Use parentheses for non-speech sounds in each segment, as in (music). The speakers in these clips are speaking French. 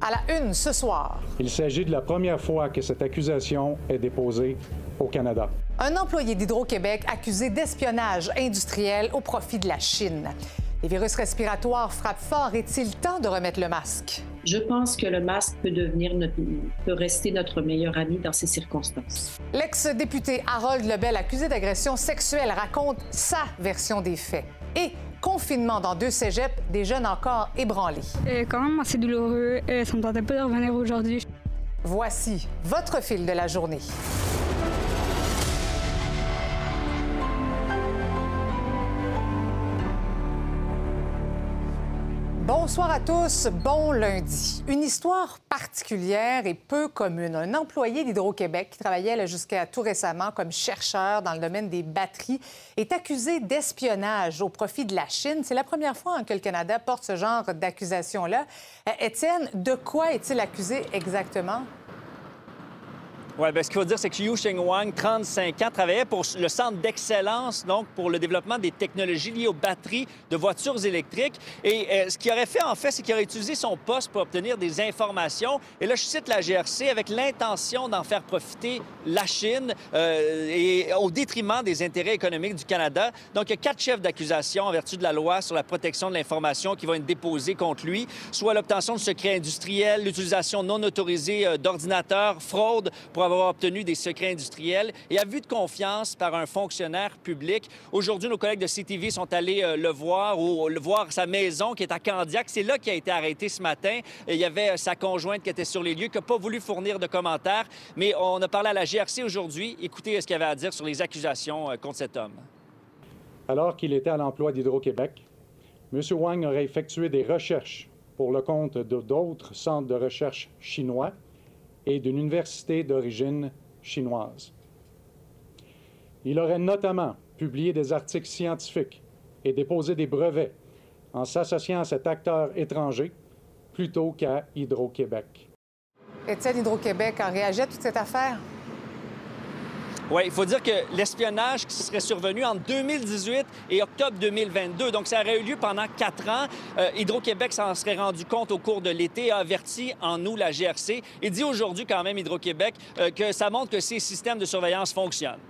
À la une ce soir. Il s'agit de la première fois que cette accusation est déposée au Canada. Un employé d'Hydro-Québec accusé d'espionnage industriel au profit de la Chine. Les virus respiratoires frappent fort. Est-il temps de remettre le masque? Je pense que le masque peut devenir notre, peut rester notre meilleur ami dans ces circonstances. L'ex-député Harold Lebel, accusé d'agression sexuelle, raconte sa version des faits. Et confinement dans deux cégeps, des jeunes encore ébranlés. Euh, quand même assez douloureux. Euh, ça me tentait pas de revenir aujourd'hui. Voici votre fil de la journée. Bonsoir à tous, bon lundi. Une histoire particulière et peu commune. Un employé d'Hydro-Québec qui travaillait jusqu'à tout récemment comme chercheur dans le domaine des batteries est accusé d'espionnage au profit de la Chine. C'est la première fois que le Canada porte ce genre d'accusation-là. Euh, Étienne, de quoi est-il accusé exactement? Oui, bien, ce qu'il faut dire, c'est que Yu Sheng Wang, 35 ans, travaillait pour le centre d'excellence, donc pour le développement des technologies liées aux batteries de voitures électriques. Et euh, ce qu'il aurait fait, en fait, c'est qu'il aurait utilisé son poste pour obtenir des informations. Et là, je cite la GRC avec l'intention d'en faire profiter la Chine euh, et au détriment des intérêts économiques du Canada. Donc, il y a quatre chefs d'accusation en vertu de la loi sur la protection de l'information qui vont être déposés contre lui, soit l'obtention de secrets industriels, l'utilisation non autorisée euh, d'ordinateurs, fraude pour avoir obtenu des secrets industriels et abus de confiance par un fonctionnaire public. Aujourd'hui, nos collègues de CTV sont allés euh, le voir ou le voir sa maison qui est à Candiac. C'est là qu'il a été arrêté ce matin. il y avait euh, sa conjointe qui était sur les lieux, qui n'a pas voulu fournir de commentaires. Mais on a parlé à la GRC aujourd'hui. Écoutez ce qu'il avait à dire sur les accusations euh, contre cet homme. Alors qu'il était à l'emploi d'Hydro-Québec, M. Wang aurait effectué des recherches pour le compte d'autres centres de recherche chinois et d'une université d'origine chinoise. Il aurait notamment publié des articles scientifiques et déposé des brevets en s'associant à cet acteur étranger plutôt qu'à Hydro-Québec. Étienne Hydro-Québec a réagi à toute cette affaire? Oui, il faut dire que l'espionnage qui serait survenu en 2018 et octobre 2022, donc ça aurait eu lieu pendant quatre ans. Euh, Hydro-Québec s'en serait rendu compte au cours de l'été, a averti en nous la GRC et dit aujourd'hui quand même Hydro-Québec euh, que ça montre que ces systèmes de surveillance fonctionnent.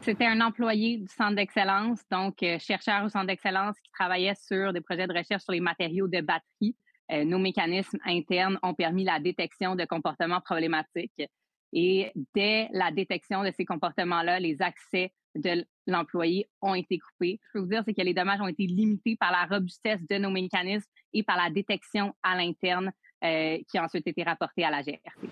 C'était un employé du centre d'excellence, donc euh, chercheur au centre d'excellence qui travaillait sur des projets de recherche sur les matériaux de batterie. nos mécanismes internes ont permis la détection de comportements problématiques. Et dès la détection de ces comportements-là, les accès de l'employé ont été coupés. Je peux vous dire, c'est que les dommages ont été limités par la robustesse de nos mécanismes et par la détection à l'interne euh, qui a ensuite été rapportée à la GRC.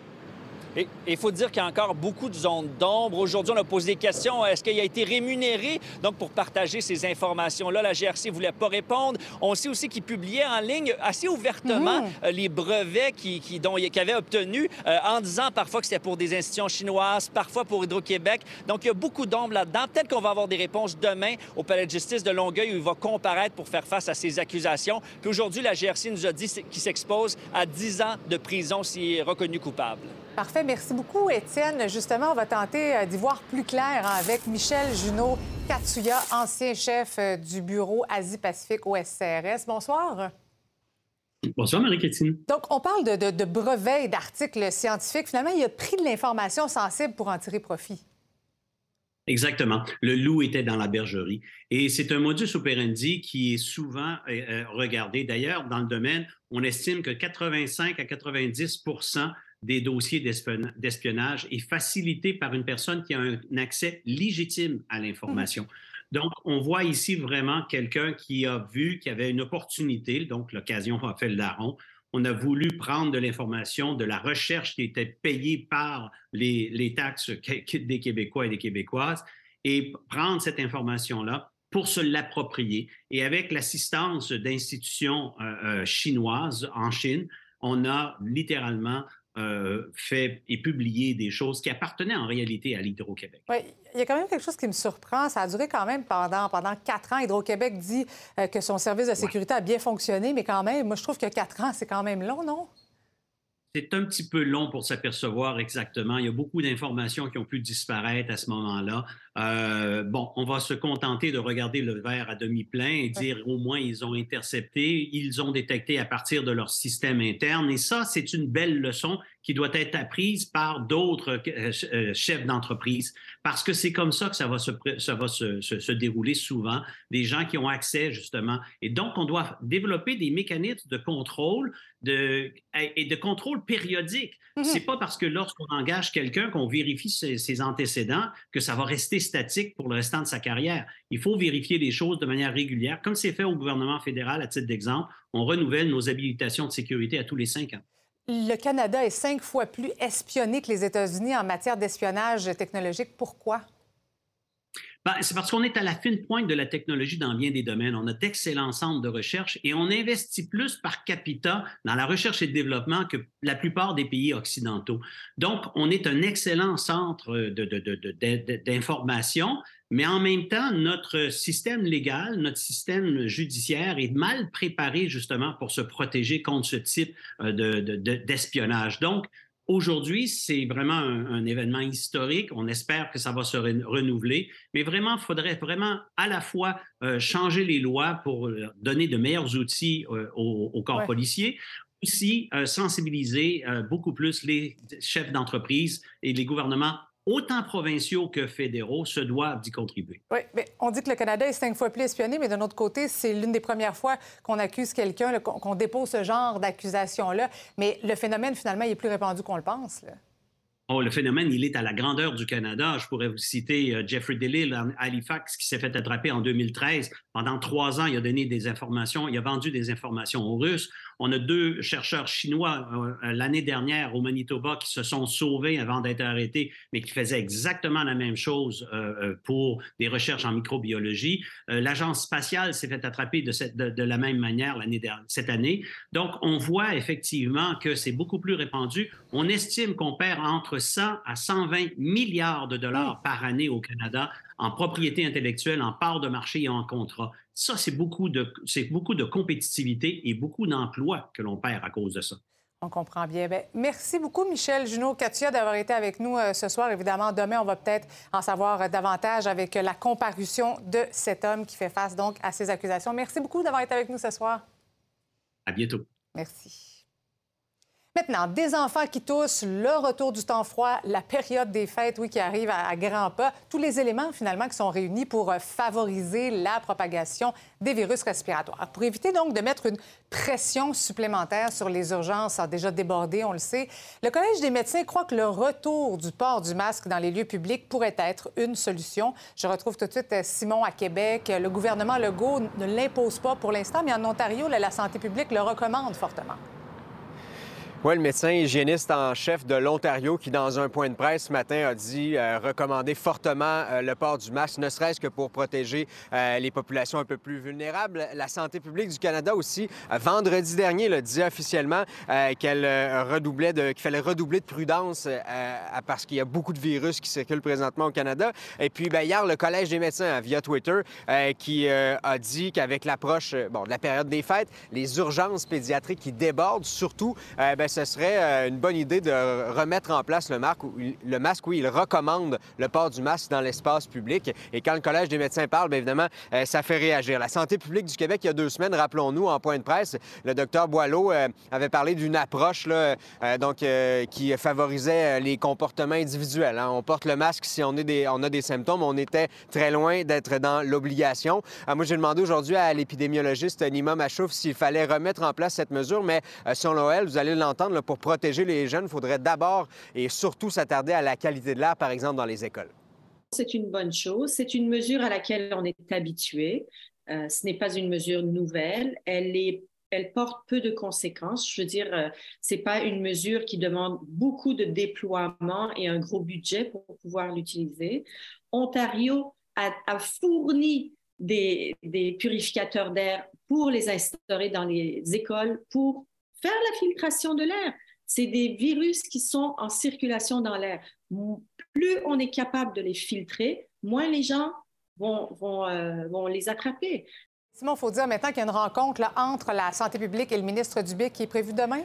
Et il faut dire qu'il y a encore beaucoup de zones d'ombre. Aujourd'hui, on a posé des questions. Est-ce qu'il a été rémunéré? Donc pour partager ces informations-là? La GRC ne voulait pas répondre. On sait aussi qu'il publiait en ligne assez ouvertement mhm. euh, les brevets qu'il qui, avait obtenus euh, en disant parfois que c'était pour des institutions chinoises, parfois pour Hydro-Québec. Donc, il y a beaucoup d'ombre là-dedans. Peut-être qu'on va avoir des réponses demain au Palais de justice de Longueuil où il va comparaître pour faire face à ces accusations. Puis aujourd'hui, la GRC nous a dit qu'il s'expose à 10 ans de prison s'il est reconnu coupable. Parfait. Merci beaucoup, Étienne. Justement, on va tenter euh, d'y voir plus clair hein, avec Michel Junot Katsuya, ancien chef euh, du bureau Asie-Pacifique au SCRS. Bonsoir. Bonsoir, Marie-Christine. Donc, on parle de, de brevets et d'articles scientifiques. Finalement, il a pris de l'information sensible pour en tirer profit. Exactement. Le loup était dans la bergerie. Et c'est un modus operandi qui est souvent euh, regardé. D'ailleurs, dans le domaine, on estime que 85 à 90 des dossiers d'espionnage est facilité par une personne qui a un accès légitime à l'information. Mmh. Donc, on voit ici vraiment quelqu'un qui a vu qu'il y avait une opportunité, donc l'occasion a fait le larron. On a voulu prendre de l'information, de la recherche qui était payée par les, taxes des Québécois et des Québécoises et prendre cette information-là pour se l'approprier. Et avec l'assistance d'institutions euh, euh, chinoises en Chine, on a littéralement euh, fait et publié des choses qui appartenaient en réalité à l'Hydro-Québec. Oui, il y a quand même quelque chose qui me surprend. Ça a duré quand même pendant, pendant quatre ans. Hydro-Québec dit euh, que son service de sécurité a bien fonctionné, mais quand même, moi, je trouve que quatre ans, c'est quand même long, non? C'est un petit peu long pour s'apercevoir exactement. Il y a beaucoup d'informations qui ont pu disparaître à ce moment-là. Euh, bon, on va se contenter de regarder le verre à demi plein et dire au moins ils ont intercepté, ils ont détecté à partir de leur système interne. Et ça, c'est une belle leçon qui doit être apprise par d'autres euh, euh, chefs d'entreprise, parce que c'est comme ça que ça va, se, ça va se, se, dérouler souvent, des gens qui ont accès justement. Et donc, on doit développer des mécanismes de contrôle de, et de contrôle périodique. Mm-hmm. C'est pas parce que lorsqu'on engage quelqu'un qu'on vérifie ses, ses, antécédents que ça va rester statique pour le restant de sa carrière. Il faut vérifier les choses de manière régulière, comme c'est fait au gouvernement fédéral à titre d'exemple. On renouvelle nos habilitations de sécurité à tous les cinq ans. Le Canada est cinq fois plus espionné que les États-Unis en matière d'espionnage technologique. Pourquoi? Ben, c'est parce qu'on est à la fine pointe de la technologie dans bien des domaines. On a d'excellents centres de recherche et on investit plus par capita dans la recherche et le développement que la plupart des pays occidentaux. Donc, on est un excellent centre d'information, mais en même temps, notre système légal, notre système judiciaire est mal préparé justement pour se protéger contre ce type euh, d'espionnage. Donc, Aujourd'hui, c'est vraiment un, événement historique. On espère que ça va se renouveler, mais vraiment, il faudrait vraiment à la fois euh, changer les lois pour euh, donner de meilleurs outils au, corps policier, aussi sensibiliser beaucoup plus les chefs d'entreprise et les gouvernements autant provinciaux que fédéraux se doivent d'y contribuer. Oui, mais on dit que le Canada est cinq fois plus espionné, mais d'un autre côté, c'est l'une des premières fois qu'on accuse quelqu'un, qu'on dépose ce genre d'accusation-là. Mais le phénomène, finalement, il est plus répandu qu'on le pense. Oh, le phénomène, il est à la grandeur du Canada. Je pourrais vous citer euh, Jeffrey DeLille à Halifax qui s'est fait attraper en 2013. Pendant trois ans, il a donné des informations, il a vendu des informations aux Russes. On a deux chercheurs chinois euh, l'année dernière au Manitoba qui se sont sauvés avant d'être arrêtés, mais qui faisaient exactement la même chose euh, euh, pour des recherches en microbiologie. L'agence spatiale s'est fait attraper de, la même manière l'année cette année. Donc, on voit effectivement que c'est beaucoup plus répandu. On estime qu'on perd entre 100 à 120 milliards de dollars par année au Canada en propriété intellectuelle, en part de marché et en contrat. Ça, c'est beaucoup de, c'est beaucoup de compétitivité et beaucoup d'emplois que l'on perd à cause de ça. On comprend bien. Bien, merci beaucoup, Michel Junot Katia, d'avoir été avec nous euh, ce soir. Évidemment, demain, on va peut-être en savoir euh, davantage avec la comparution de cet homme qui fait face donc à ces accusations. Merci beaucoup d'avoir été avec nous ce soir. À bientôt. Merci. Maintenant, des enfants qui toussent, le retour du temps froid, la période des fêtes, oui, qui arrive à, grands pas, tous les éléments finalement qui sont réunis pour euh, favoriser la propagation des virus respiratoires. Pour éviter donc de mettre une pression supplémentaire sur les urgences déjà débordées, on le sait, le Collège des médecins croit que le retour du port du masque dans les lieux publics pourrait être une solution. Je retrouve tout de suite euh, Simon à Québec. Le gouvernement Legault ne l'impose pas pour l'instant, mais en Ontario, la santé publique le recommande fortement. Oui, le médecin hygiéniste en chef de l'Ontario qui, dans un point de presse ce matin, a dit euh, recommander fortement euh, le port du masque, ne serait-ce que pour protéger euh, les populations un peu plus vulnérables. La santé publique du Canada aussi, vendredi dernier, le dit officiellement qu'elle redoublait qu'il fallait redoubler de prudence parce qu'il y a beaucoup de virus qui circulent présentement au Canada. Et puis, bien, hier, le Collège des médecins, via Twitter, qui a dit qu'avec l'approche bon, de la période des fêtes, les urgences pédiatriques qui débordent, surtout, bien, ce serait euh, une bonne idée de remettre en place le, masque, le masque où il recommande le port du masque dans l'espace public. Et quand le Collège des médecins parle, bien évidemment, euh, ça fait réagir. La santé publique du Québec, il y a deux semaines, rappelons-nous, en point de presse, le docteur Boileau euh, avait parlé d'une approche donc, qui favorisait les comportements individuels. Hein. On porte le masque si on, a des symptômes. On était très loin d'être dans l'obligation. moi, j'ai demandé aujourd'hui à l'épidémiologiste Nima Machouf s'il fallait remettre en place cette mesure, mais selon l'OL, vous allez l'entendre, pour protéger les jeunes, il faudrait d'abord et surtout s'attarder à la qualité de l'air, par exemple, dans les écoles. C'est une bonne chose. C'est une mesure à laquelle on est habitué. Euh, ce n'est pas une mesure nouvelle. Elle porte peu de conséquences. Je veux dire, euh, c'est pas une mesure qui demande beaucoup de déploiement et un gros budget pour pouvoir l'utiliser. Ontario a, fourni des, des purificateurs d'air pour les instaurer dans les écoles, pour faire la filtration de l'air. C'est des virus qui sont en circulation dans l'air. Plus on est capable de les filtrer, moins les gens vont, vont, euh, vont les attraper. Simon, il faut dire maintenant qu'il y a une rencontre entre la santé publique et le ministre Dubé qui est prévue demain?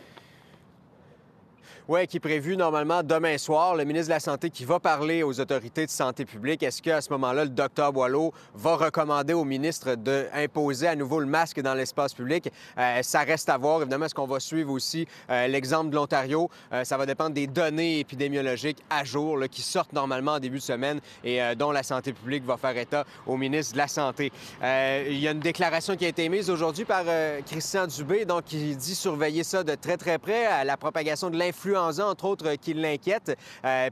Oui, qui est prévu normalement demain soir. Le ministre de la Santé qui va parler aux autorités de santé publique. Est-ce qu'à ce, moment-là, le docteur Boileau va recommander au ministre d'imposer à nouveau le masque dans l'espace public? Euh, ça reste à voir. Évidemment, est-ce qu'on va suivre aussi euh, l'exemple de l'Ontario? Euh, ça va dépendre des données épidémiologiques à jour qui sortent normalement en début de semaine et dont la santé publique va faire état au ministre de la Santé. il y a une déclaration qui a été émise aujourd'hui par Christian Dubé, donc qui dit surveiller ça de très, très près, à la propagation de entre autres, qui l'inquiète.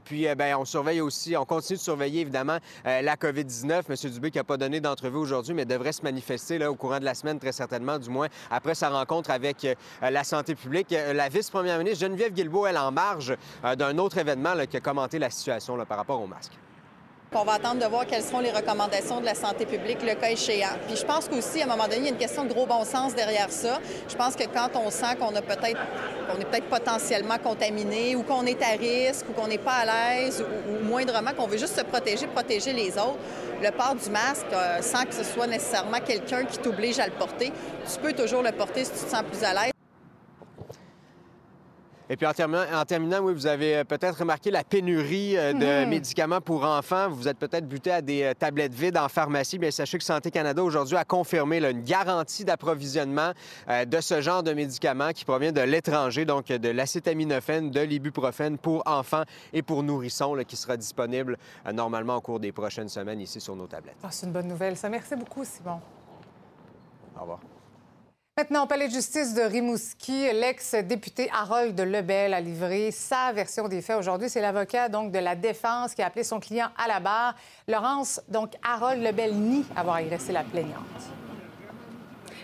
puis, ben, on surveille aussi, on continue de surveiller, évidemment, la COVID-19. M. Dubé qui n'a pas donné d'entrevue aujourd'hui, mais devrait se manifester là, au courant de la semaine, très certainement, du moins, après sa rencontre avec euh, la santé publique. Euh, la vice-première ministre Geneviève Guilbeault, elle, en marge euh, d'un autre événement qui a commenté la situation par rapport au masque. On va attendre de voir quelles seront les recommandations de la santé publique, le cas échéant. Puis je pense qu'aussi, à un moment donné, il y a une question de gros bon sens derrière ça. Je pense que quand on sent qu'on a peut-être, qu'on est peut-être potentiellement contaminé ou qu'on est à risque ou qu'on n'est pas à l'aise ou, moindrement qu'on veut juste se protéger, protéger les autres, le port du masque, euh, sans que ce soit nécessairement quelqu'un qui t'oblige à le porter, tu peux toujours le porter si tu te sens plus à l'aise. Et puis en terminant, oui, vous avez euh, peut-être remarqué la pénurie euh, de mhm. médicaments pour enfants. Vous êtes peut-être buté à des euh, tablettes vides en pharmacie. Bien, sachez que Santé Canada aujourd'hui a confirmé une garantie d'approvisionnement de ce genre de médicaments qui provient de l'étranger, donc de l'acétaminophène, de l'ibuprofène pour enfants et pour nourrissons, qui sera disponible normalement au cours des prochaines semaines ici sur nos tablettes. Ah, c'est une bonne nouvelle. Ça, merci beaucoup, Simon. Au revoir. Maintenant, au palais de justice de Rimouski, l'ex-député Harold Lebel a livré sa version des faits. Aujourd'hui, c'est l'avocat donc de la défense qui a appelé son client à la barre. Laurence, donc Harold Lebel nie avoir agressé la plaignante.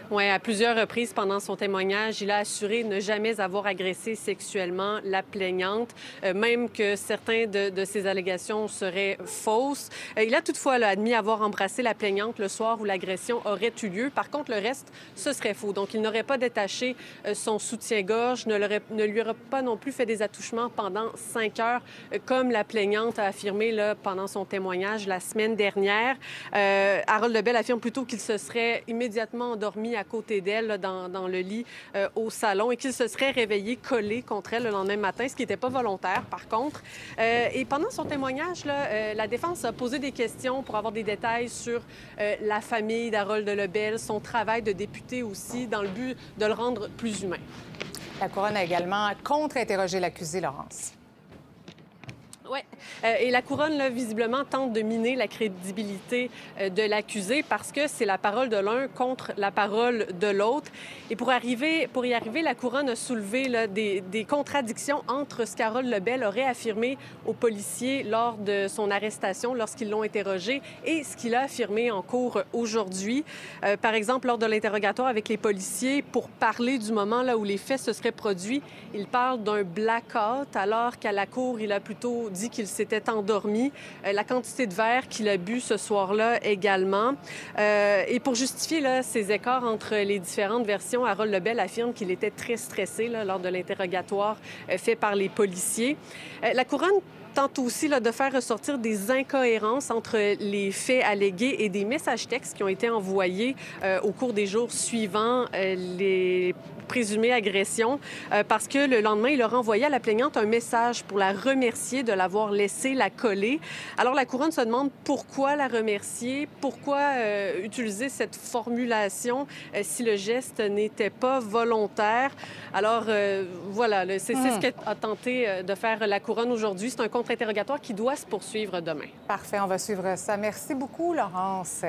Oui, à plusieurs reprises pendant son témoignage, il a assuré ne jamais avoir agressé sexuellement la plaignante, euh, même que certains de, ses allégations seraient fausses. Euh, il a toutefois admis avoir embrassé la plaignante le soir où l'agression aurait eu lieu. Par contre, le reste, ce serait faux. Donc, il n'aurait pas détaché euh, son soutien-gorge, ne, ne, lui aurait pas non plus fait des attouchements pendant cinq heures, comme la plaignante a affirmé là, pendant son témoignage la semaine dernière. Harold Lebel affirme plutôt qu'il se serait immédiatement endormi à côté d'elle dans, le lit euh, au salon et qu'il se serait réveillé collé contre elle le lendemain matin, ce qui n'était pas volontaire par contre. Euh, et pendant son témoignage, euh, la défense a posé des questions pour avoir des détails sur la famille d'Harold Lebel, son travail de député aussi, dans le but de le rendre plus humain. La couronne a également contre-interrogé l'accusé, Laurence. Euh, et la couronne, là, visiblement, tente de miner la crédibilité euh, de l'accusé parce que c'est la parole de l'un contre la parole de l'autre. Et pour, arriver, pour y arriver, la couronne a soulevé des, contradictions entre ce qu'Harold Lebel aurait affirmé aux policiers lors de son arrestation, lorsqu'ils l'ont interrogé, et ce qu'il a affirmé en cours aujourd'hui. Euh, par exemple, lors de l'interrogatoire avec les policiers, pour parler du moment où les faits se seraient produits, il parle d'un blackout, alors qu'à la cour, il a plutôt dit qu'il s'était endormi. Euh, la quantité de verre qu'il a bu ce soir-là également. Euh, et pour justifier ces écarts entre les différentes versions, Harold Lebel affirme qu'il était très stressé lors de l'interrogatoire euh, fait par les policiers. la couronne tente aussi de faire ressortir des incohérences entre les faits allégués et des messages textes qui ont été envoyés au cours des jours suivants. les présumée agression euh, parce que le lendemain, il a renvoyé à la plaignante un message pour la remercier de l'avoir laissé la coller. Alors la couronne se demande pourquoi la remercier, pourquoi euh, utiliser cette formulation euh, si le geste n'était pas volontaire. Alors voilà, c'est ce hmm. qu'a tenté de faire la couronne aujourd'hui. C'est un contre-interrogatoire qui doit se poursuivre demain. Parfait, on va suivre ça. Merci beaucoup, Laurence.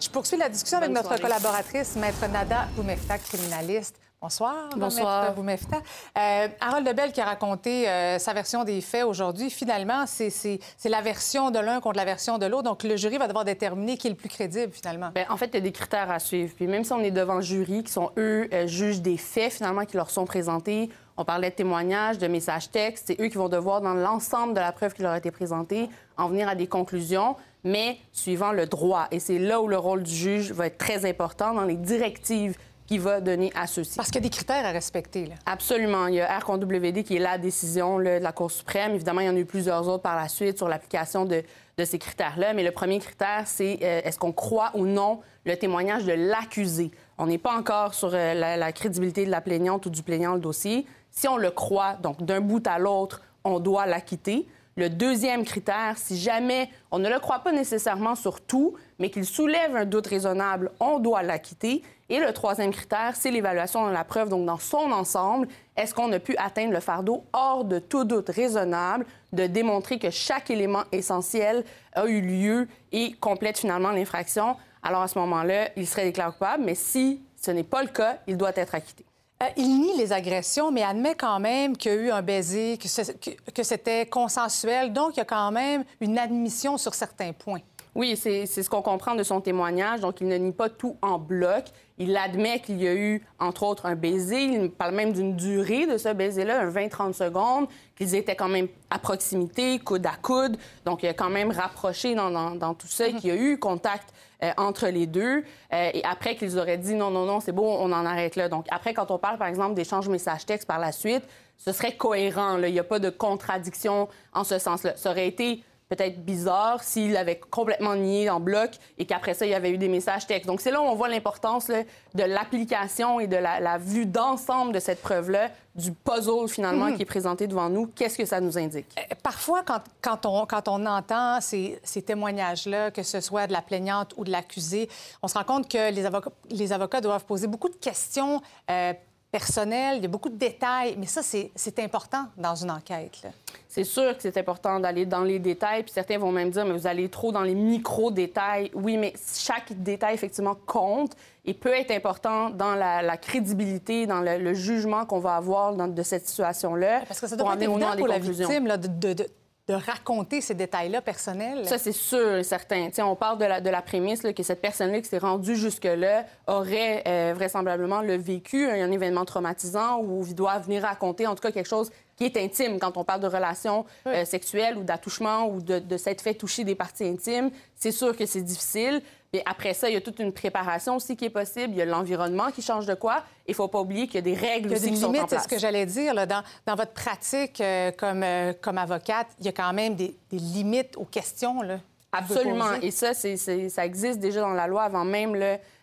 Je poursuis la discussion avec notre collaboratrice, Maître Nada Boumefta, criminaliste. Bonsoir. Bonsoir. Boumefta. Euh, Harold Lebel qui a raconté euh, sa version des faits aujourd'hui, finalement, c'est la version de l'un contre la version de l'autre. Donc, le jury va devoir déterminer qui est le plus crédible, finalement. Bien, en fait, il y a des critères à suivre. Puis même si on est devant le jury, qui sont eux, euh, juges des faits, finalement, qui leur sont présentés, on parlait de témoignages, de messages textes, c'est eux qui vont devoir, dans l'ensemble de la preuve qui leur a été présentée, en venir à des conclusions, mais suivant le droit. Et c'est là où le rôle du juge va être très important dans les directives qui va donner à ceux-ci. Parce qu'il y a des critères à respecter. Là. Absolument. Il y a RCONWD qui est la décision de la Cour suprême. Évidemment, il y en a eu plusieurs autres par la suite sur l'application de, de, ces critères-là. Mais le premier critère, c'est euh, est-ce qu'on croit ou non le témoignage de l'accusé? On n'est pas encore sur euh, la, crédibilité de la plaignante ou du plaignant le dossier. Si on le croit, donc d'un bout à l'autre, on doit l'acquitter. Le deuxième critère, si jamais on ne le croit pas nécessairement sur tout, mais qu'il soulève un doute raisonnable, on doit l'acquitter. Et le troisième critère, c'est l'évaluation de la preuve, donc dans son ensemble, est-ce qu'on a pu atteindre le fardeau hors de tout doute raisonnable, de démontrer que chaque élément essentiel a eu lieu et complète finalement l'infraction? Alors à ce moment-là, il serait déclaré coupable, mais si ce n'est pas le cas, il doit être acquitté. Euh, il nie les agressions, mais admet quand même qu'il y a eu un baiser, que c'était consensuel. Donc, il y a quand même une admission sur certains points. Oui, c'est ce qu'on comprend de son témoignage. Donc, il ne nie pas tout en bloc. Il admet qu'il y a eu, entre autres, un baiser. Il parle même d'une durée de ce baiser-là, un 20-30 secondes, qu'ils étaient quand même à proximité, coude à coude. Donc, il a quand même rapproché dans, tout ça, mm-hmm. qu'il y a eu contact euh, entre les deux. Euh, et après qu'ils auraient dit non, non, non, c'est bon, on en arrête là. Donc, après, quand on parle, par exemple, d'échange message-texte par la suite, ce serait cohérent. Il n'y a pas de contradiction en ce sens-là. Ça aurait été peut-être bizarre s'il avait complètement nié en bloc et qu'après ça, il y avait eu des messages textes. Donc, c'est là où on voit l'importance de l'application et de la, vue d'ensemble de cette preuve-là, du puzzle finalement mhm. qui est présenté devant nous. Qu'est-ce que ça nous indique? Euh, parfois, quand, quand, on, quand on entend ces, ces témoignages-là, que ce soit de la plaignante ou de l'accusé, on se rend compte que les avocats, les avocats doivent poser beaucoup de questions euh, personnelles, il y a beaucoup de détails, mais ça, c'est important dans une enquête. C'est sûr que c'est important d'aller dans les détails. Puis certains vont même dire, mais vous allez trop dans les micro-détails. Oui, mais chaque détail, effectivement, compte et peut être important dans la, crédibilité, dans le, jugement qu'on va avoir dans, de cette situation-là. Parce que ça doit être évident pour la victime là, de, de, de raconter ces détails-là personnels? Ça, c'est sûr et certain. on parle de la, de prémisse que cette personne-là qui s'est rendue jusque-là aurait euh, vraisemblablement le vécu, un, événement traumatisant où il doit venir raconter, en tout cas, quelque chose qui est intime quand on parle de relations euh, sexuelles ou d'attouchement ou de, de s'être fait toucher des parties intimes. C'est sûr que c'est difficile. Mais après ça, il y a toute une préparation aussi qui est possible. Il y a l'environnement qui change de quoi. Il ne faut pas oublier qu'il y a des règles aussi qui sont en place. C'est ce que j'allais dire. Là, dans, dans, votre pratique euh, comme, euh, comme avocate, il y a quand même des, des limites aux questions. Là, Absolument. Et ça, ça existe déjà dans la loi avant même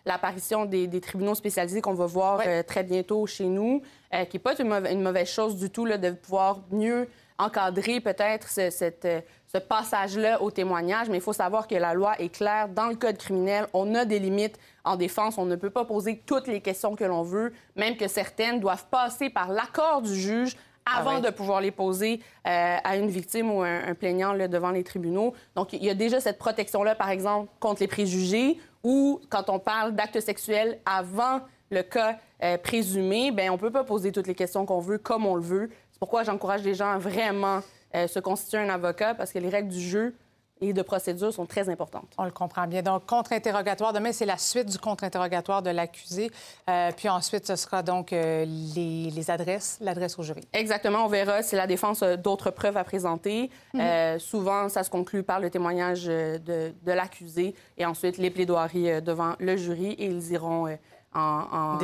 l'apparition des, des, tribunaux spécialisés qu'on va voir euh, très bientôt chez nous, qui n'est pas une mauvaise, une mauvaise, chose du tout là, de pouvoir mieux encadrer peut-être cette, ce passage-là au témoignage, mais il faut savoir que la loi est claire. Dans le code criminel, on a des limites en défense. On ne peut pas poser toutes les questions que l'on veut, même que certaines doivent passer par l'accord du juge avant ah de pouvoir les poser euh, à une victime ou un, plaignant là, devant les tribunaux. Donc, il y a déjà cette protection-là, par exemple, contre les préjugés ou quand on parle d'actes sexuels avant le cas euh, présumé, bien, on ne peut pas poser toutes les questions qu'on veut comme on le veut. C'est pourquoi j'encourage les gens à vraiment euh, se constituer un avocat parce que les règles du jeu et de procédure sont très importantes. On le comprend bien. Donc, contre-interrogatoire. Demain, c'est la suite du contre-interrogatoire de l'accusé. Euh, puis ensuite, ce sera donc euh, les, adresses, l'adresse au jury. Exactement. On verra si la défense a d'autres preuves à présenter. Mhm. souvent, ça se conclut par le témoignage de, l'accusé et ensuite les plaidoiries devant le jury et ils iront en,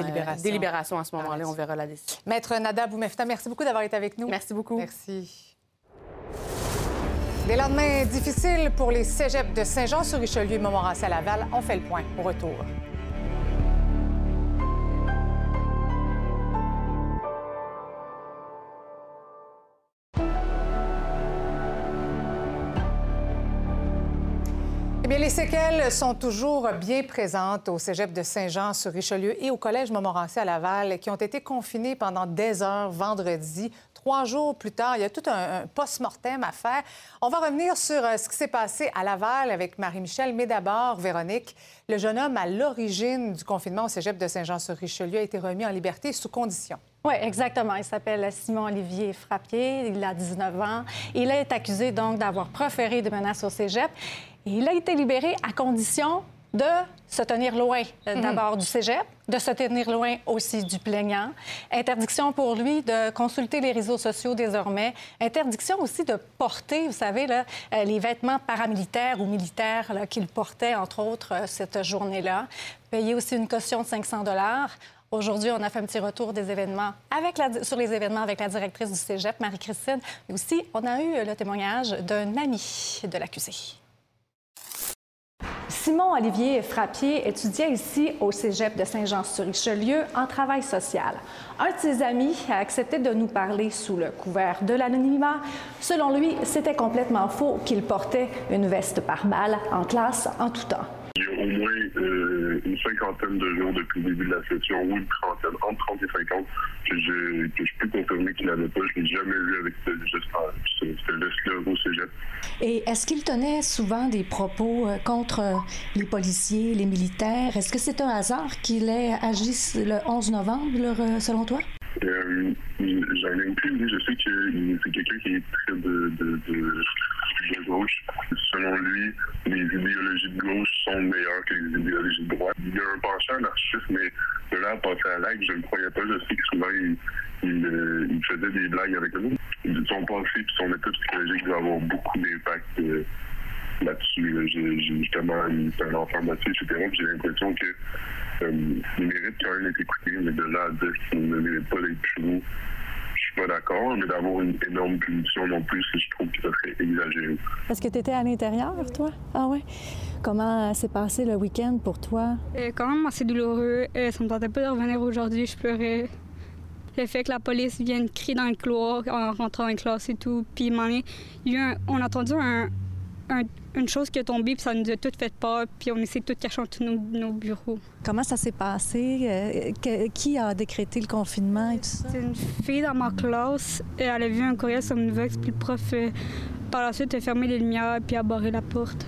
délibération. à ce moment-là. On verra la décision. Maître Nada Boumefta, merci beaucoup d'avoir été avec nous. Merci beaucoup. Merci. Des lendemains difficiles pour les cégeps de Saint-Jean-sur-Richelieu et Montmorency à Laval. On fait le point au retour. Eh bien, les séquelles sont toujours bien présentes au cégep de Saint-Jean-sur-Richelieu et au collège Montmorency à Laval, qui ont été confinés pendant des heures vendredi trois jours plus tard. Il y a tout un, post-mortem à faire. On va revenir sur euh, ce qui s'est passé à Laval avec Marie-Michel, mais d'abord, Véronique, le jeune homme à l'origine du confinement au cégep de Saint-Jean-sur-Richelieu a été remis en liberté sous condition. Oui, exactement. Il s'appelle Simon-Olivier Frappier. Il a 19 ans. Il est accusé donc d'avoir proféré des menaces au cégep. Il a été libéré à condition de se tenir loin euh, mhm. d'abord du cégep, de se tenir loin aussi du plaignant. Interdiction pour lui de consulter les réseaux sociaux désormais. Interdiction aussi de porter, vous savez, là, euh, les vêtements paramilitaires ou militaires qu'il portait, entre autres, euh, cette journée-là. Payer aussi une caution de 500 dollars. Aujourd'hui, on a fait un petit retour des événements avec la, sur les événements avec la directrice du Cégep, Marie-Christine. Mais aussi, on a eu le témoignage d'un ami de l'accusé. Simon-Olivier Frappier étudiait ici au cégep de Saint-Jean-sur-Richelieu en travail social. Un de ses amis a accepté de nous parler sous le couvert de l'anonymat. Selon lui, c'était complètement faux qu'il portait une veste par balle en classe en tout temps. Il y a au moins euh, une cinquantaine de jours depuis le début de la session, ou une trentaine, entre 30 et 50, que je, que je peux confirmer qu'il n'avait pas. Je ne l'ai jamais vu avec ce, ce, veste-là au cégep. Et est-ce qu'il tenait souvent des propos euh, contre euh, les policiers, les militaires? Est-ce que c'est un hasard qu'il ait agi le 11 novembre, selon toi? Euh, J'en ai aucune idée. Je sais que c'est quelqu'un qui est très de, de, de gauche. Selon lui, les idéologies de gauche sont meilleures que les idéologies de droite. Il y a un penchant anarchiste, mais de là à passer à l'acte, je ne croyais pas. Je sais que souvent, il, il, euh, faisait des blagues avec nous. Son passé et son état psychologique doit avoir beaucoup d'impact euh, là-dessus. Justement, c'est un enfant battu, etc. J'ai l'impression que euh, il mérite quand même d'être écouté, mais de là à dire qu'il ne mérite pas d'être chez nous, pas d'accord, mais d'avoir une énorme punition non plus, je trouve que ça serait exagéré. Est-ce que tu étais à l'intérieur, toi? Ah ouais? Comment s'est passé le week-end pour toi? Euh, quand même assez douloureux. Euh, ça me tentait pas de revenir aujourd'hui, je pleurais. Le fait que la police vienne crier dans le couloir en rentrant en classe et tout, puis on a entendu un, une chose qui est tombée, puis ça nous a toutes fait peur, puis on essaie de tout cacher entre nos, nos bureaux. Comment ça s'est passé? Euh, qui a décrété le confinement et tout ça? C'est une fille dans ma classe. Et elle a vu un courriel sur Omnivox, puis le prof, euh, par la suite, a fermé les lumières, puis a barré la porte.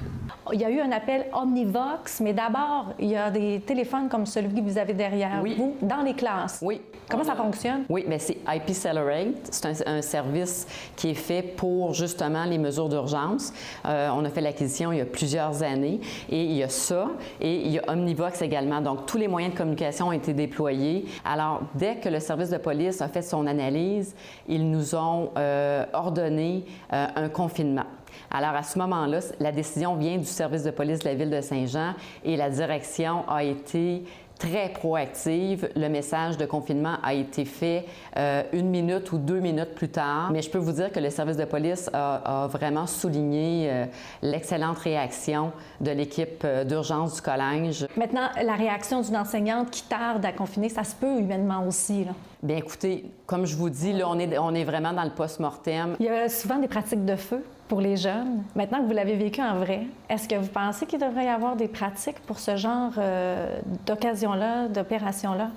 Il y a eu un appel Omnivox, mais d'abord, il y a des téléphones comme celui que vous avez derrière vous dans les classes. Oui. Comment ça fonctionne? Oui, mais c'est IP Accelerate. C'est un, service qui est fait pour justement les mesures d'urgence. Euh, on a fait l'acquisition il y a plusieurs années et il y a ça et il y a Omnivox également. Donc, tous les moyens de communication ont été déployés. Alors, dès que le service de police a fait son analyse, ils nous ont euh, ordonné euh, un confinement. Alors, à ce moment-là, la décision vient du service de police de la ville de Saint-Jean et la direction a été très proactive. Le message de confinement a été fait euh, une minute ou deux minutes plus tard. Mais je peux vous dire que le service de police a, vraiment souligné euh, l'excellente réaction de l'équipe euh, d'urgence du collège. Maintenant, la réaction d'une enseignante qui tarde à confiner, ça se peut humainement aussi. Là. Bien, écoutez, comme je vous dis, là, on est, on est vraiment dans le post-mortem. Il y a souvent des pratiques de feu pour les jeunes. Maintenant que vous l'avez vécu en vrai, est-ce que vous pensez qu'il devrait y avoir des pratiques pour ce genre euh, d'occasion-là, d'opération-là?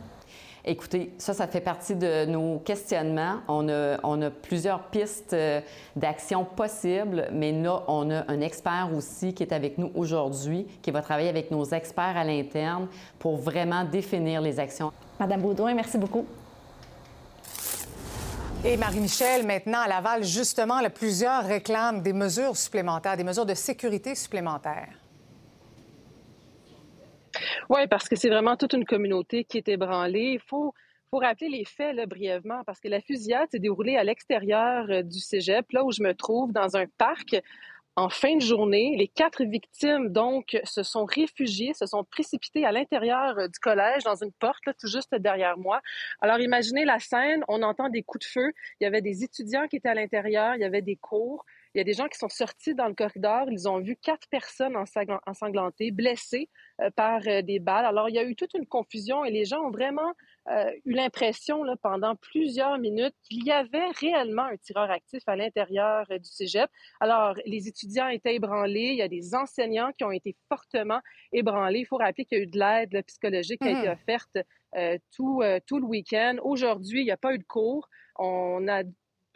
Écoutez, ça, ça fait partie de nos questionnements. On a, on a plusieurs pistes euh, d'action possibles, mais là, on a un expert aussi qui est avec nous aujourd'hui, qui va travailler avec nos experts à l'interne pour vraiment définir les actions. Madame Baudouin, merci beaucoup. Et Marie-Michel, maintenant à Laval, justement, plusieurs réclament des mesures supplémentaires, des mesures de sécurité supplémentaires. Oui, parce que c'est vraiment toute une communauté qui est ébranlée. Il faut, rappeler les faits brièvement, parce que la fusillade s'est déroulée à l'extérieur euh, du cégep, là où je me trouve, dans un parc en fin de journée, les quatre victimes, donc, se sont réfugiées, se sont précipitées à l'intérieur euh, du collège, dans une porte, là, tout juste derrière moi. Alors, imaginez la scène, on entend des coups de feu. Il y avait des étudiants qui étaient à l'intérieur, il y avait des cours. Il y a des gens qui sont sortis dans le corridor. Ils ont vu quatre personnes ensanglantées, blessées euh, par euh, des balles. Alors, il y a eu toute une confusion et les gens ont vraiment euh, eu l'impression pendant plusieurs minutes qu'il y avait réellement un tireur actif à l'intérieur du cégep. Alors, les étudiants étaient ébranlés. Il y a des enseignants qui ont été fortement ébranlés. Il faut rappeler qu'il y a eu de l'aide psychologique qui a été mmh. offerte tout, tout le week-end. Aujourd'hui, il n'y a pas eu de cours. On a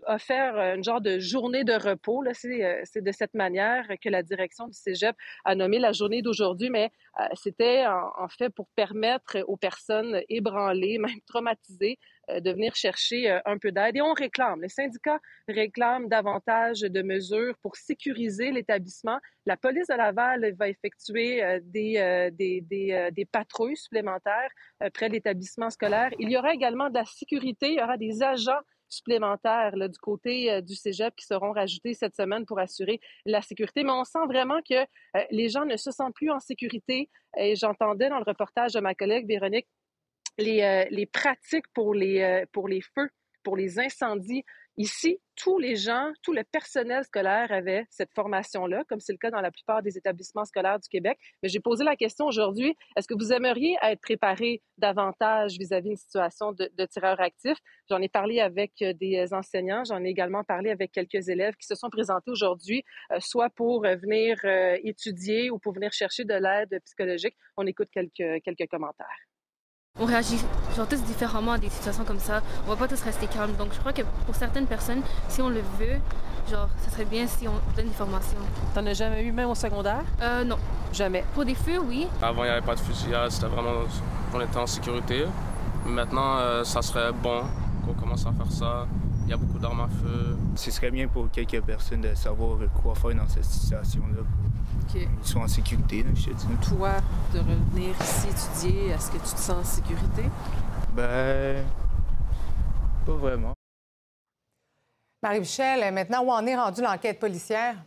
offert euh, une genre de journée de repos. Euh, c'est, de cette manière que la direction du Cégep a nommé la journée d'aujourd'hui, mais euh, c'était en, fait pour permettre aux personnes ébranlées, (laughs) même traumatisées, de venir chercher un peu d'aide. Et on réclame, les syndicats réclament davantage de mesures pour sécuriser l'établissement. La police de Laval va effectuer des, des, des, des, patrouilles supplémentaires près de l'établissement scolaire. Il y aura également de la sécurité, il y aura des agents supplémentaires du côté euh, du cégep qui seront rajoutés cette semaine pour assurer la sécurité. Mais on sent vraiment que euh, les gens ne se sentent plus en sécurité. J'entendais dans le reportage de ma collègue Véronique les, euh, pratiques pour les feux pour les incendies Ici, tous les gens, tout le personnel scolaire avait cette formation-là, comme c'est le cas dans la plupart des établissements scolaires du Québec. Mais j'ai posé la question aujourd'hui, est-ce que vous aimeriez être préparé davantage vis-à-vis d'une situation de, tireur actif? J'en ai parlé avec euh, des enseignants, j'en ai également parlé avec quelques élèves qui se sont présentés aujourd'hui, euh, soit pour euh, venir étudier ou pour venir chercher de l'aide psychologique. On écoute quelques commentaires on réagit genre tous différemment à des situations comme ça. On va pas tous rester calmes. Donc je crois que pour certaines personnes, si on le veut, genre, ça serait bien si on donne des formations. T'en as jamais eu même au secondaire? Euh, non. Jamais. Pour des feux, oui. Avant, il n'y avait pas de fusillade, c'était vraiment qu'on était en sécurité. Maintenant, euh, ça serait bon qu'on commence à faire ça. Il y a beaucoup d'armes à feu. Ce serait bien pour quelques personnes de savoir quoi faire dans cette situation-là. Ils sont en sécurité, je te dis. Toi, de revenir ici étudier, est-ce que tu te sens en sécurité? Ben. Pas vraiment. Marie-Michel, maintenant, où en est rendue l'enquête policière?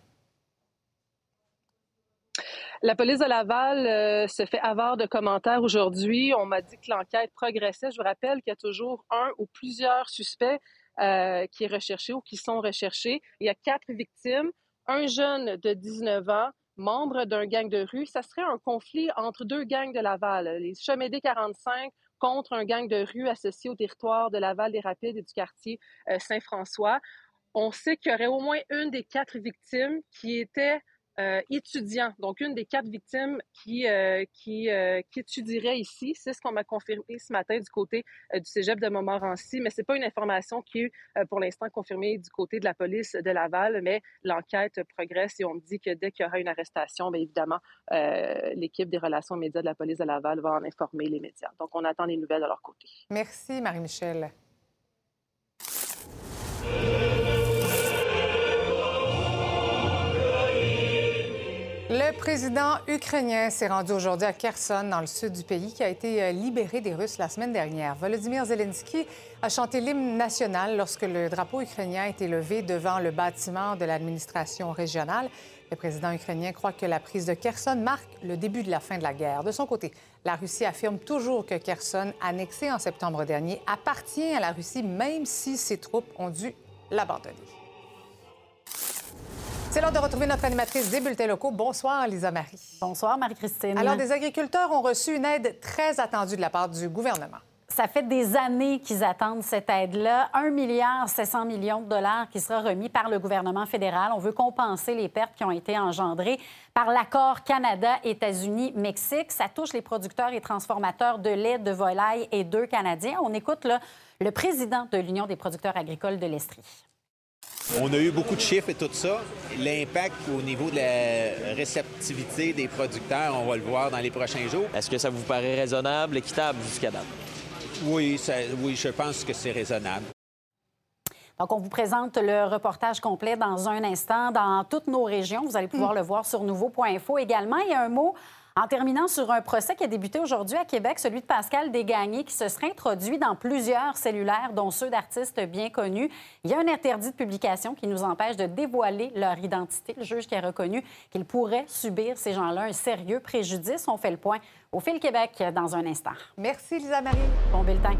La police de Laval euh, se fait avare de commentaires aujourd'hui. On m'a dit que l'enquête progressait. Je vous rappelle qu'il y a toujours un ou plusieurs suspects euh, qui est recherché ou qui sont recherchés. Il y a quatre victimes, un jeune de 19 ans, membre d'un gang de rue, ça serait un conflit entre deux gangs de Laval, les Chemédé 45 contre un gang de rue associé au territoire de Laval des Rapides et du quartier euh, Saint-François. On sait qu'il y aurait au moins une des quatre victimes qui était euh, donc une des quatre victimes qui, euh, qui, euh, qui, étudierait ici. C'est ce qu'on m'a confirmé ce matin du côté du cégep de Montmorency, mais c'est pas une information qui est pour l'instant confirmée du côté de la police de Laval, mais l'enquête progresse et on me dit que dès qu'il y aura une arrestation, bien évidemment, l'équipe des relations médias de la police de Laval va en informer les médias. Donc, on attend les nouvelles de leur côté. Merci, Marie-Michel. Le président ukrainien s'est rendu aujourd'hui à Kherson, dans le sud du pays, qui a été euh, libéré des Russes la semaine dernière. Volodymyr Zelensky a chanté l'hymne national lorsque le drapeau ukrainien a été levé devant le bâtiment de l'administration régionale. Le président ukrainien croit que la prise de Kherson marque le début de la fin de la guerre. De son côté, la Russie affirme toujours que Kherson, annexé en septembre dernier, appartient à la Russie, même si ses troupes ont dû l'abandonner. C'est l'heure de retrouver notre animatrice des bulletins locaux. Bonsoir, Lisa Marie. Bonsoir, Marie-Christine. Alors, des agriculteurs ont reçu une aide très attendue de la part du gouvernement. Ça fait des années qu'ils attendent cette aide-là. 1 milliard 700 millions de dollars qui sera remis par le gouvernement fédéral. On veut compenser les pertes qui ont été engendrées par l'accord Canada, États-Unis, Mexique. Ça touche les producteurs et transformateurs de lait, de volaille et d'œufs canadiens. On écoute le président de l'Union des producteurs agricoles de l'Estrie. On a eu beaucoup de chiffres et tout ça. L'impact au niveau de la réceptivité des producteurs, on va le voir dans les prochains jours. Est-ce que ça vous paraît raisonnable, équitable jusqu'à date? Oui, oui, je pense que c'est raisonnable. Donc, on vous présente le reportage complet dans un instant dans toutes nos régions. Vous allez pouvoir mm. le voir sur nouveau.info également. Il y a un mot en terminant sur un procès qui a débuté aujourd'hui à Québec, celui de Pascal Desgagnés, qui se serait introduit dans plusieurs cellulaires, dont ceux d'artistes bien connus. Il y a un interdit de publication qui nous empêche de dévoiler leur identité. Le juge qui a reconnu qu'il pourrait subir, ces gens-là, un sérieux préjudice. On fait le point au Fil Québec dans un instant. Merci, Lisa Marie. Bon bulletin.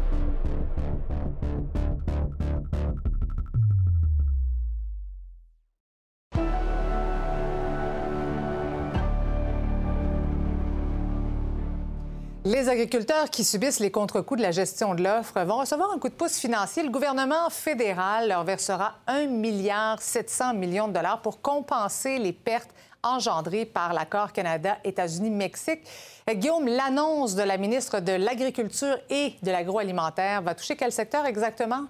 Les agriculteurs qui subissent les contre-coups de la gestion de l'offre vont recevoir un coup de pouce financier. Le gouvernement fédéral leur versera 1,7 milliard de dollars pour compenser les pertes engendrées par l'accord Canada-États-Unis-Mexique. Guillaume, l'annonce de la ministre de l'Agriculture et de l'Agroalimentaire va toucher quel secteur exactement?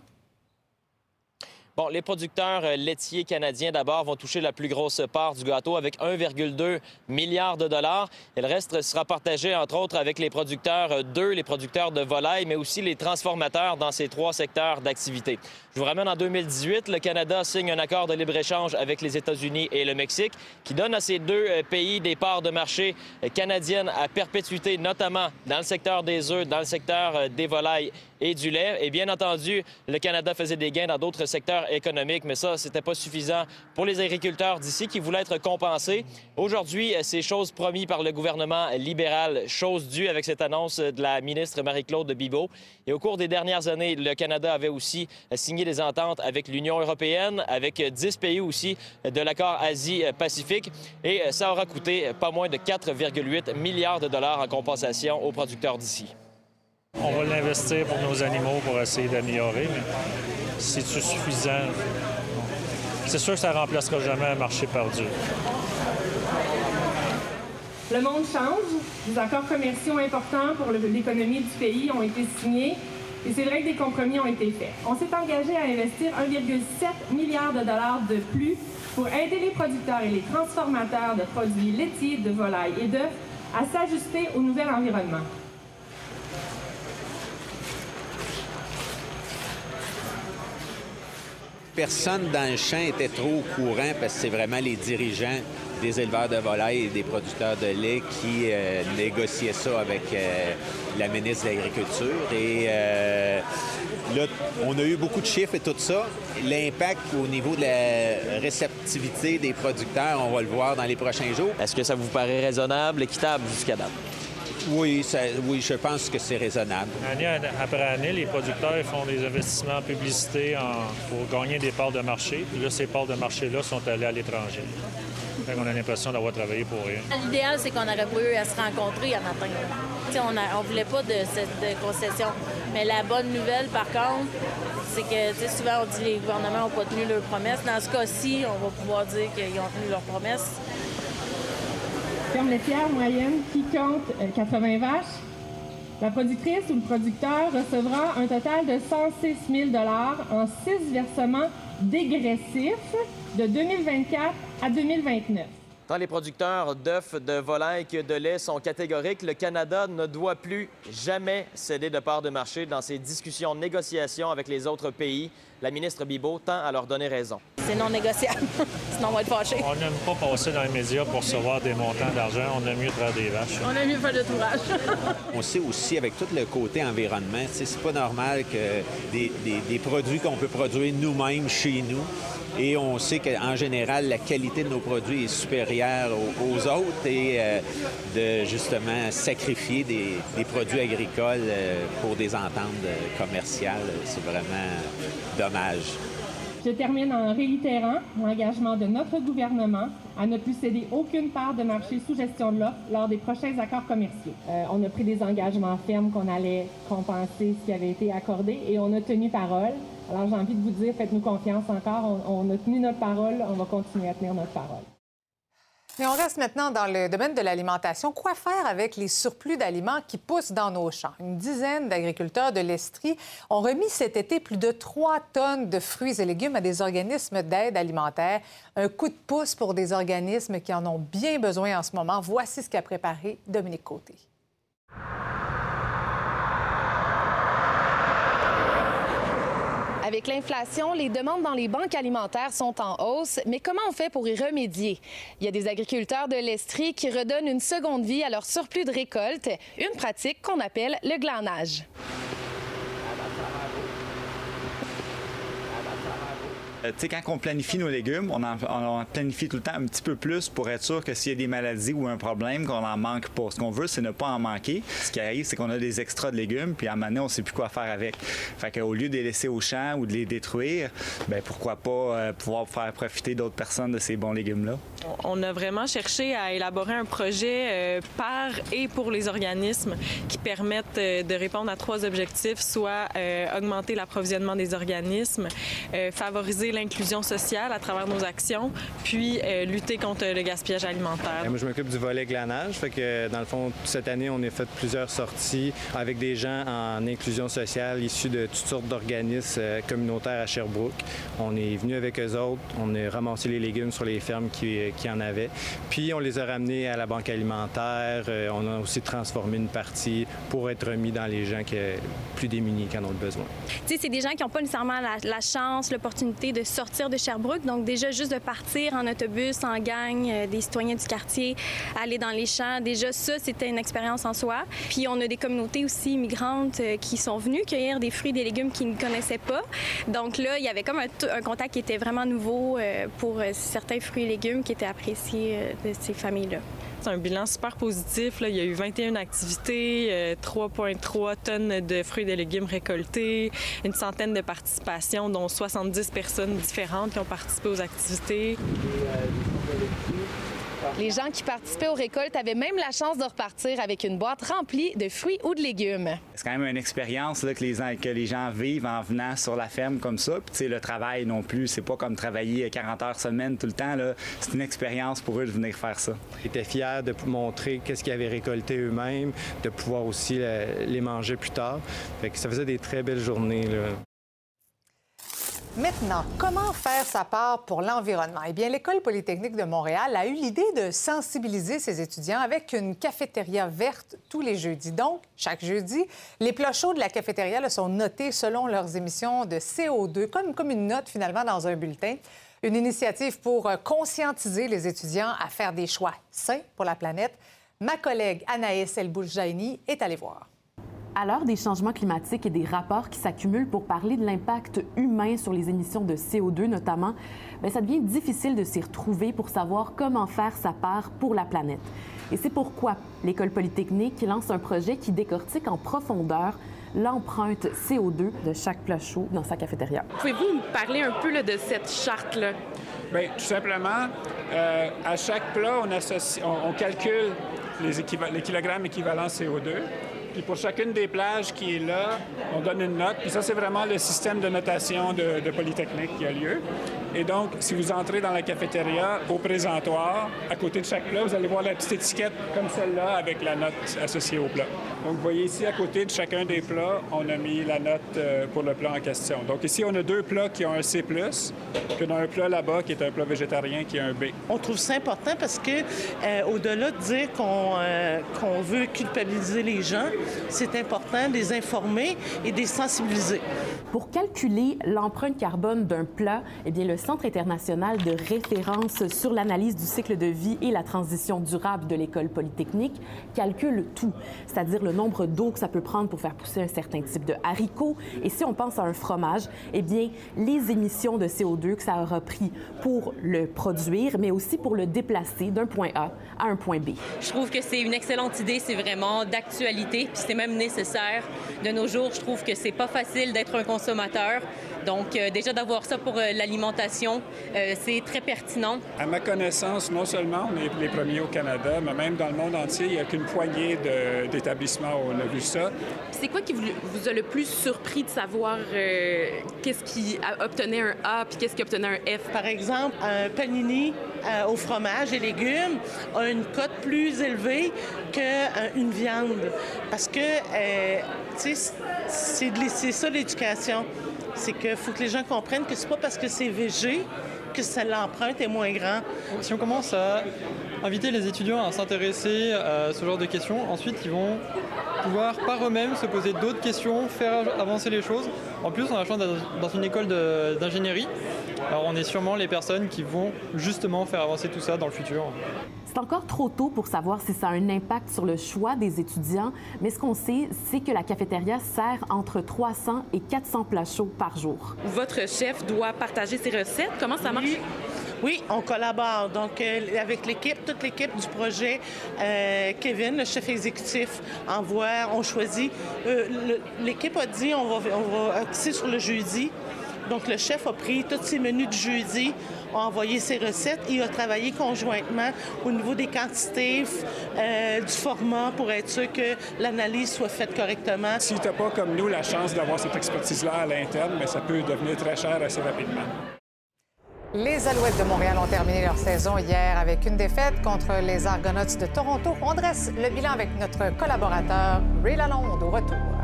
Bon, les producteurs euh, laitiers canadiens d'abord vont toucher la plus grosse part du gâteau avec 1,2 milliard de dollars. Et le reste sera partagé entre autres avec les producteurs d'œufs, les producteurs de volailles, mais aussi les transformateurs dans ces trois secteurs d'activité. Je vous ramène en 2018, le Canada signe un accord de libre-échange avec les États-Unis et le Mexique qui donne à ces deux euh, pays des parts de marché euh, canadiennes à perpétuité, notamment dans le secteur des œufs, dans le secteur des volailles et du lait. Et bien entendu, le Canada faisait des gains dans d'autres secteurs économiques, mais ça, c'était pas suffisant pour les agriculteurs d'ici qui voulaient être compensés. Aujourd'hui, c'est chose promis par le gouvernement libéral, chose due avec cette annonce de la ministre Marie-Claude Bibeau. Et au cours des dernières années, le Canada avait aussi signé des ententes avec l'Union européenne, avec 10 pays aussi de l'accord Asie-Pacifique. Et ça aura coûté pas moins de 4,8 milliards de dollars en compensation aux producteurs d'ici. On va l'investir pour nos animaux pour essayer d'améliorer, mais c'est-tu suffisant? C'est sûr que ça ne remplacera jamais un marché perdu. Le monde change. Des accords commerciaux importants pour l'économie du pays ont été signés. Et c'est vrai que des compromis ont été faits. On s'est engagé à investir 1,7 milliard de dollars de plus pour aider les producteurs et les transformateurs de produits laitiers, de volailles et d'œufs à s'ajuster au nouvel environnement. Personne dans le champ était trop au courant parce que c'est vraiment les dirigeants des éleveurs de volailles et des producteurs de lait qui euh, négociaient ça avec euh, la ministre de l'Agriculture. Et euh, là, on a eu beaucoup de chiffres et tout ça. L'impact au niveau de la réceptivité des producteurs, on va le voir dans les prochains jours. Est-ce que ça vous paraît raisonnable, équitable jusqu'à date? Oui, oui, je pense que c'est raisonnable. Année après année, les producteurs font des investissements en publicité pour gagner des parts de marché. Puis là, ces parts de marché-là sont allées à l'étranger. On a l'impression d'avoir travaillé pour rien. L'idéal, c'est qu'on aurait pas eu à se rencontrer à matin. on ne voulait pas de cette concession. Mais la bonne nouvelle, par contre, c'est que souvent, on dit que les gouvernements n'ont pas tenu leurs promesses. Dans ce cas-ci, on va pouvoir dire qu'ils ont tenu leurs promesses. Ferme laitière moyenne qui compte 80 euh, vaches. La productrice ou le producteur recevra un total de 106 000 en six versements dégressifs de 2024 à 2029. Tant les producteurs d'œufs, de volailles que de lait sont catégoriques, le Canada ne doit plus jamais céder de part de marché dans ses discussions, négociations avec les autres pays. La ministre Bibot tend à leur donner raison. C'est non négociable, (laughs) sinon on va être fâchés. On n'aime pas passer dans les médias pour recevoir des montants d'argent. On aime mieux faire des vaches. On aime mieux faire le tourage. (laughs) on sait aussi, avec tout le côté environnement, c'est pas normal que des, des produits qu'on peut produire nous-mêmes chez nous et on sait qu'en général, la qualité de nos produits est supérieure aux, autres et euh, de justement sacrifier des, produits agricoles euh, pour des ententes commerciales, c'est vraiment dommage. Je termine en réitérant l'engagement de notre gouvernement à ne plus céder aucune part de marché sous gestion de l'offre lors des prochains accords commerciaux. Euh, on a pris des engagements fermes qu'on allait compenser ce qui avait été accordé et on a tenu parole. Alors j'ai envie de vous dire, faites-nous confiance encore. On, a tenu notre parole, on va continuer à tenir notre parole. On reste maintenant dans le domaine de l'alimentation. Quoi faire avec les surplus d'aliments qui poussent dans nos champs? Une dizaine d'agriculteurs de l'Estrie ont remis cet été plus de 3 tonnes de fruits et légumes à des organismes d'aide alimentaire. Un coup de pouce pour des organismes qui en ont bien besoin en ce moment. Voici ce qu'a préparé Dominique Côté. Avec l'inflation, les demandes dans les banques alimentaires sont en hausse, mais comment on fait pour y remédier? Il y a des agriculteurs de l'Estrie qui redonnent une seconde vie à leur surplus de récolte, une pratique qu'on appelle le glanage. Euh, tu sais, quand on planifie nos légumes, on en, planifie tout le temps un petit peu plus pour être sûr que s'il y a des maladies ou un problème, qu'on n'en manque pas. Ce qu'on veut, c'est ne pas en manquer. Ce qui arrive, c'est qu'on a des extras de légumes, puis à un moment donné, on ne sait plus quoi faire avec. Fait qu'au lieu de les laisser au champ ou de les détruire, ben pourquoi pas euh, pouvoir faire profiter d'autres personnes de ces bons légumes-là? On a vraiment cherché à élaborer un projet euh, par et pour les organismes qui permettent de répondre à trois objectifs, soit augmenter l'approvisionnement des organismes, favoriser l'inclusion sociale à travers nos actions, puis euh, lutter contre le gaspillage alimentaire. moi, je m'occupe du volet glanage. Fait que, dans le fond, cette année, on a fait plusieurs sorties avec des gens en inclusion sociale issus de toutes sortes d'organismes euh, communautaires à Sherbrooke. On est venu avec eux autres, on a ramassé les légumes sur les fermes qui, euh, qui en avaient, puis on les a ramenés à la banque alimentaire. on a aussi transformé une partie pour être remis dans les gens qui, plus démunis qui en ont besoin. Tu sais, c'est des gens qui n'ont pas nécessairement la, la chance, l'opportunité de sortir de Sherbrooke. Donc déjà, juste de partir en autobus, en gang, euh, des citoyens du quartier, aller dans les champs, déjà ça, c'était une expérience en soi. Puis on a des communautés aussi immigrantes euh, qui sont venues cueillir des fruits des légumes qu'ils ne connaissaient pas. Donc là, il y avait comme un, contact qui était vraiment nouveau euh, pour certains fruits et légumes qui étaient appréciés de ces familles-là. C'est un bilan super positif. Là. Il y a eu 21 activités, 3,3 euh, tonnes de fruits et de légumes récoltés, une centaine de participations, dont 70 personnes différentes qui ont participé aux activités. Les gens qui participaient aux récoltes avaient même la chance de repartir avec une boîte remplie de fruits ou de légumes. C'est quand même une expérience que, les, que les gens vivent en venant sur la ferme comme ça. Puis, le travail non plus, c'est pas comme travailler 40 heures semaine tout le temps. C'est une expérience pour eux de venir faire ça. Ils étaient fiers de montrer qu'est-ce qu'ils avaient récolté eux-mêmes, de pouvoir aussi les manger plus tard. Fait que ça faisait des très belles journées. Maintenant, comment faire sa part pour l'environnement? Eh bien, l'École polytechnique de Montréal a eu l'idée de sensibiliser ses étudiants avec une cafétéria verte tous les jeudis. Donc, chaque jeudi, les plats chauds de la cafétéria sont notés selon leurs émissions de CO2, comme, une note finalement dans un bulletin. Une initiative pour conscientiser les étudiants à faire des choix sains pour la planète. Ma collègue Anaïs Elbouljaini est allée voir. À l'heure des changements climatiques et des rapports qui s'accumulent pour parler de l'impact humain sur les émissions de CO2 notamment, bien, ça devient difficile de s'y retrouver pour savoir comment faire sa part pour la planète. Et c'est pourquoi l'École polytechnique lance un projet qui décortique en profondeur l'empreinte CO2 de chaque plat chaud dans sa cafétéria. Pouvez-vous nous parler un peu de cette charte-là? Bien, tout simplement, euh, à chaque plat, on, on calcule les, les kilogrammes équivalents CO2 pour chacune des plages qui est là, on donne une note. Puis ça, c'est vraiment le système de notation de, Polytechnique qui a lieu. Et donc, si vous entrez dans la cafétéria, au présentoir, à côté de chaque plat, vous allez voir la petite étiquette comme celle-là avec la note associée au plat. Donc, vous voyez ici, à côté de chacun des plats, on a mis la note euh, pour le plat en question. Donc, ici, on a deux plats qui ont un C+, puis on a un plat là-bas qui est un plat végétarien qui a un B. On trouve ça important parce que, euh, au-delà de dire euh, qu'on veut culpabiliser les gens, c'est important de les informer et de les sensibiliser. Pour calculer l'empreinte carbone d'un plat, eh bien, le Centre international de référence sur l'analyse du cycle de vie et la transition durable de l'École polytechnique calcule tout, c'est-à-dire le nombre d'eau que ça peut prendre pour faire pousser un certain type de haricots. Et si on pense à un fromage, eh bien, les émissions de CO2 que ça aura pris pour le produire, mais aussi pour le déplacer d'un point A à un point B. Je trouve que c'est une excellente idée, c'est vraiment d'actualité, puis c'est même nécessaire. De nos jours, je trouve que c'est pas facile d'être un consommateur. Donc, euh, déjà d'avoir ça pour euh, l'alimentation, euh, c'est très pertinent. À ma connaissance, non seulement on est les premiers au Canada, mais même dans le monde entier, il n'y a qu'une poignée d'établissements où on a vu ça. C'est quoi qui vous, a le plus surpris de savoir qu'est-ce qui obtenait un A puis qu'est-ce qui obtenait un F? Par exemple, un panini au fromage et légumes a une cote plus élevée qu'une viande. Parce que, tu sais, c'est ça l'éducation c'est qu'il faut que les gens comprennent que c'est pas parce que c'est VG que l'empreinte est moins grand. Si on commence à inviter les étudiants à s'intéresser à ce genre de questions, ensuite ils vont pouvoir par eux-mêmes se poser d'autres questions, faire avancer les choses. En plus, on a la chance dans une école d'ingénierie. Alors on est sûrement les personnes qui vont justement faire avancer tout ça dans le futur. C'est encore trop tôt pour savoir si ça a un impact sur le choix des étudiants, mais ce qu'on sait, c'est que la cafétéria sert entre 300 et 400 plats chauds par jour. Votre chef doit partager ses recettes. Comment ça marche? Oui. On collabore. Donc, euh, avec l'équipe, toute l'équipe du projet, euh, Kevin, le chef exécutif, envoie, on choisit. Euh, l'équipe a dit on va, on sur le jeudi. Donc, le chef a pris tous ses menus du jeudi, a envoyé ses recettes et a travaillé conjointement au niveau des quantités, du format pour être sûr que l'analyse soit faite correctement. Si tu n'as pas, comme nous, la chance d'avoir cette expertise-là à l'interne, mais ça peut devenir très cher assez rapidement. Les Alouettes de Montréal ont terminé leur saison hier avec une défaite contre les Argonauts de Toronto. On dresse le bilan avec notre collaborateur Ray Lalonde au retour.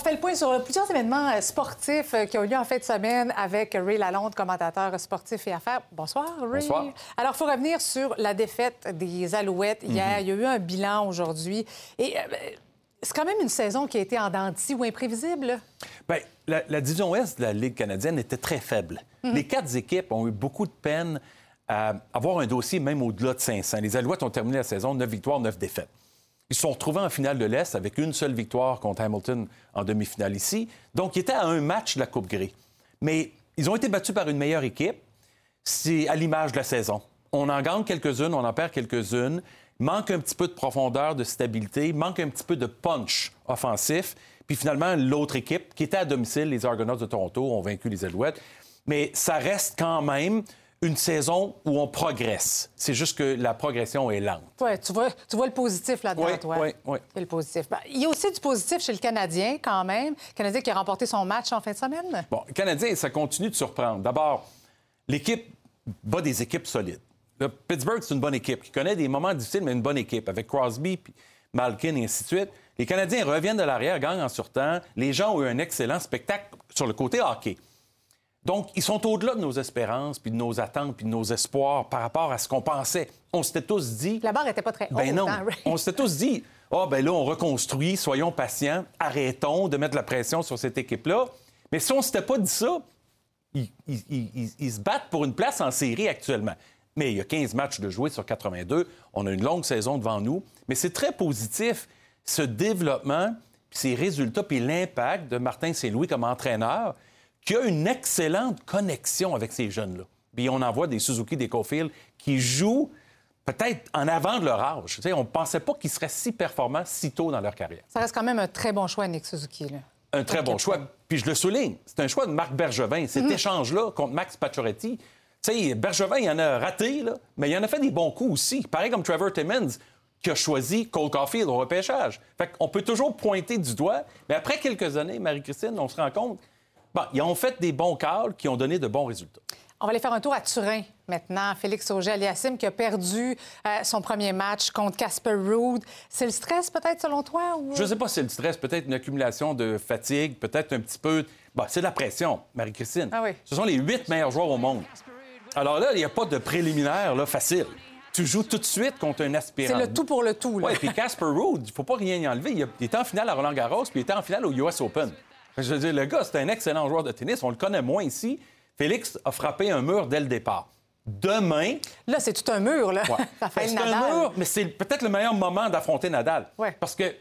Fait le point sur plusieurs événements euh, sportifs euh, qui ont eu lieu en fin de semaine avec Ray Lalonde, commentateur sportif et affaires. Bonsoir, Ray. Bonsoir. Alors, il faut revenir sur la défaite des Alouettes hier. Mhm. Il y a eu un bilan aujourd'hui. Et euh, c'est quand même une saison qui a été en ou imprévisible. Bien, la, la division Ouest de la Ligue canadienne était très faible. Mhm. Les quatre équipes ont eu beaucoup de peine à avoir un dossier même au-delà de 500. Les Alouettes ont terminé la saison 9 victoires, 9 défaites. Ils se sont retrouvés en finale de l'Est avec une seule victoire contre Hamilton en demi-finale ici. Donc, ils étaient à un match de la Coupe Grey. Mais ils ont été battus par une meilleure équipe. C'est à l'image de la saison. On en gagne quelques-unes, on en perd quelques-unes. Manque un petit peu de profondeur, de stabilité, il manque un petit peu de punch offensif. Puis finalement, l'autre équipe, qui était à domicile, les Argonauts de Toronto, ont vaincu les Alouettes. Mais ça reste quand même une saison où on progresse. C'est juste que la progression est lente. Ouais, tu vois, tu vois le positif là-dedans, Oui, toi. oui, oui. Le positif. Ben, il y a aussi du positif chez le Canadien, quand même. Le Canadien qui a remporté son match en fin de semaine. Bon, le Canadien, ça continue de surprendre. D'abord, l'équipe bat des équipes solides. Le Pittsburgh, c'est une bonne équipe qui connaît des moments difficiles, mais une bonne équipe avec Crosby, puis Malkin et ainsi de suite. Les Canadiens reviennent de l'arrière, gagnent en surtemps. Les gens ont eu un excellent spectacle sur le côté hockey. Donc, ils sont au-delà de nos espérances, puis de nos attentes, puis de nos espoirs par rapport à ce qu'on pensait. On s'était tous dit... La barre n'était pas très haute. Ben non. hein? On s'était tous dit, ah, ben là, on reconstruit, soyons patients, arrêtons de mettre la pression sur cette équipe-là. Mais si on s'était pas dit ça, ils, ils- ils- ils- ils se battent pour une place en série actuellement. Mais il y a 15 matchs de jouer sur 82. On a une longue saison devant nous. Mais c'est très positif, ce développement, puis ces résultats, puis l'impact de Martin Saint-Louis comme entraîneur, qui a une excellente connexion avec ces jeunes-là. Puis on en voit des Suzuki, des Cofield, qui jouent peut-être en avant de leur âge. Tu sais, on ne pensait pas qu'ils seraient si performants si tôt dans leur carrière. Ça reste quand même un très bon choix, Nick Suzuki. Là. Un très bon choix. Puis je le souligne, c'est un choix de Marc Bergevin. Cet Mhm. échange-là contre Max Pacioretty, tu sais, Bergevin, il en a raté, là, mais il en a fait des bons coups aussi. Pareil comme Trevor Timmons, qui a choisi Cole Caulfield au repêchage. Fait qu'on peut toujours pointer du doigt, mais après quelques années, Marie-Christine, on se rend compte, bon, ils ont fait des bons calls qui ont donné de bons résultats. On va aller faire un tour à Turin maintenant. Félix Auger-Aliassime qui a perdu euh, son premier match contre Casper Ruud. C'est le stress peut-être selon toi? Ou... Je ne sais pas si c'est le stress, peut-être une accumulation de fatigue, peut-être un petit peu. Bon, c'est de la pression, Marie-Christine. Ah oui. Ce sont les huit meilleurs joueurs au monde. Alors là, il n'y a pas de préliminaire là, facile. Tu joues tout de suite contre un aspirant. C'est le tout pour le tout. Oui, puis Casper Ruud, il ne faut pas rien y enlever. Il, était en finale à Roland Garros, puis il était en finale au US Open. Je veux dire, le gars, c'est un excellent joueur de tennis. On le connaît moins ici. Félix a frappé un mur dès le départ. Demain, Là, c'est tout un mur. Là. Ouais. (laughs) C'est un mur, mais c'est peut-être le meilleur moment d'affronter Nadal. Ouais. Parce que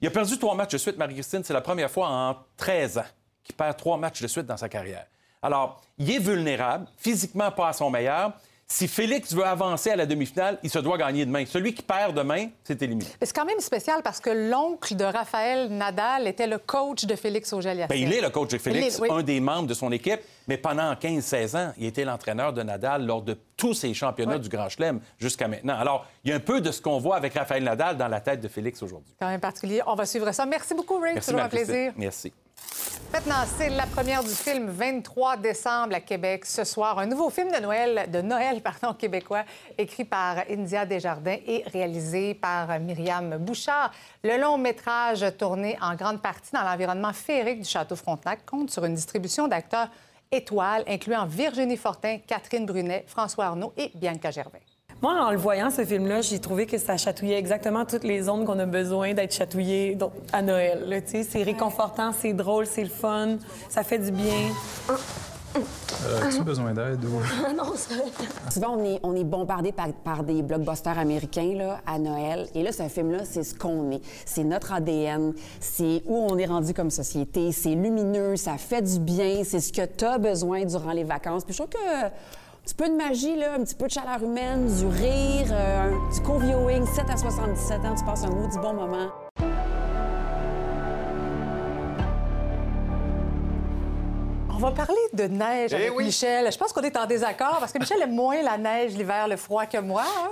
il a perdu trois matchs de suite, Marie-Christine. C'est la première fois en 13 ans qu'il perd trois matchs de suite dans sa carrière. Alors, il est vulnérable, physiquement pas à son meilleur. Si Félix veut avancer à la demi-finale, il se doit gagner demain. Celui qui perd demain, c'est éliminé. C'est quand même spécial parce que l'oncle de Raphaël Nadal était le coach de Félix Auger-Aliassime. Ben, il est le coach de Félix, Il est, oui. un des membres de son équipe, mais pendant 15-16 ans, il était l'entraîneur de Nadal lors de tous ses championnats du Grand Chelem jusqu'à maintenant. Alors, il y a un peu de ce qu'on voit avec Raphaël Nadal dans la tête de Félix aujourd'hui. quand même particulier. On va suivre ça. Merci beaucoup, Ray. Merci, Toujours un plaisir. Merci. Maintenant, c'est la première du film 23 décembre à Québec. Ce soir, un nouveau film de Noël, de Noël (laughs) pardon, québécois, écrit par India Desjardins et réalisé par Myriam Bouchard. Le long métrage, tourné en grande partie dans l'environnement féerique du Château Frontenac, compte sur une distribution d'acteurs étoiles, incluant Virginie Fortin, Catherine Brunet, François Arnaud et Bianca Gervais. Moi, en le voyant, ce film-là, j'ai trouvé que ça chatouillait exactement toutes les zones qu'on a besoin d'être chatouillées donc, à Noël. là, tu sais. C'est réconfortant, c'est drôle, c'est le fun, ça fait du bien. As-tu besoin d'aide ou... (laughs) non, ça Souvent, on est, on est bombardé par, par des blockbusters américains là, à Noël. Et là, ce film-là, c'est ce qu'on est. C'est notre ADN. C'est où on est rendu comme société. C'est lumineux, ça fait du bien. C'est ce que tu as besoin durant les vacances. Puis je trouve que petit peu de magie, là, un petit peu de chaleur humaine, du rire, euh, un- du co-viewing, 7 à 77 ans, tu passes un maudit bon moment. On On va parler de neige Eh avec oui. Michel. Je pense qu'on est en désaccord parce que Michel aime moins la neige, l'hiver, le froid que moi. hein?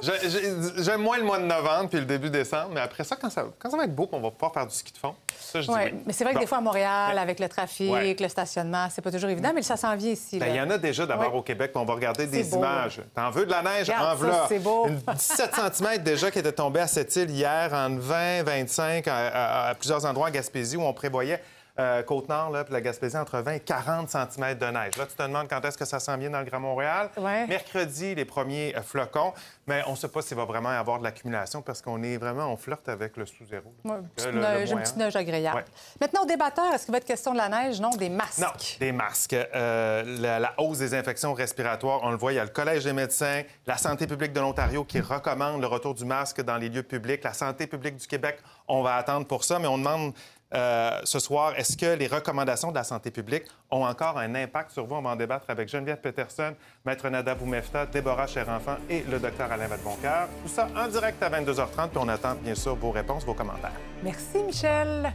J'aime moins le mois de novembre puis le début décembre, mais après ça, quand ça, quand ça va être beau, qu'on va pouvoir faire du ski de fond, ça, je dis oui. Mais c'est vrai que Bon. des fois à Montréal, avec le trafic, Ouais. le stationnement, c'est pas toujours évident, mais ça s'en vient ici. Ben. Il y en a déjà d'abord Ouais. au Québec, puis on va regarder des beau, images. T'en veux de la neige? Regarde en voilà. c'est beau. Une 17 (laughs) cm déjà qui était tombée à cette île hier, entre 20 25 à, à- à plusieurs endroits en Gaspésie où on prévoyait euh, Côte-Nord, puis la Gaspésie, entre 20 et 40 cm de neige. Là, tu te demandes quand est-ce que ça s'en vient dans le Grand Montréal. Mercredi, les premiers euh, flocons, mais on ne sait pas s'il va vraiment y avoir de l'accumulation parce qu'on est vraiment, on flirte avec le sous-zéro. Ouais, une petite neige, agréable. Ouais. Maintenant, au débatteur, est-ce qu'il va être question de la neige? Non, des masques. Non, des masques. Euh, la, la hausse des infections respiratoires, on le voit, il y a le Collège des médecins, la Santé publique de l'Ontario qui recommande le retour du masque dans les lieux publics, la Santé publique du Québec, on va attendre pour ça, mais on demande euh, ce soir, est-ce que les recommandations de la santé publique ont encore un impact sur vous? On va en débattre avec Geneviève Peterson, Maître Nada Boumefta, Déborah Cherenfant et le docteur Alain Vadeboncoeur. Tout ça en direct à 22h30, puis on attend bien sûr vos réponses, vos commentaires. Merci, Michel.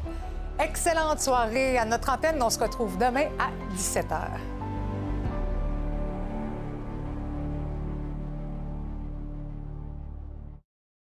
Excellente soirée à notre antenne. On se retrouve demain à 17h.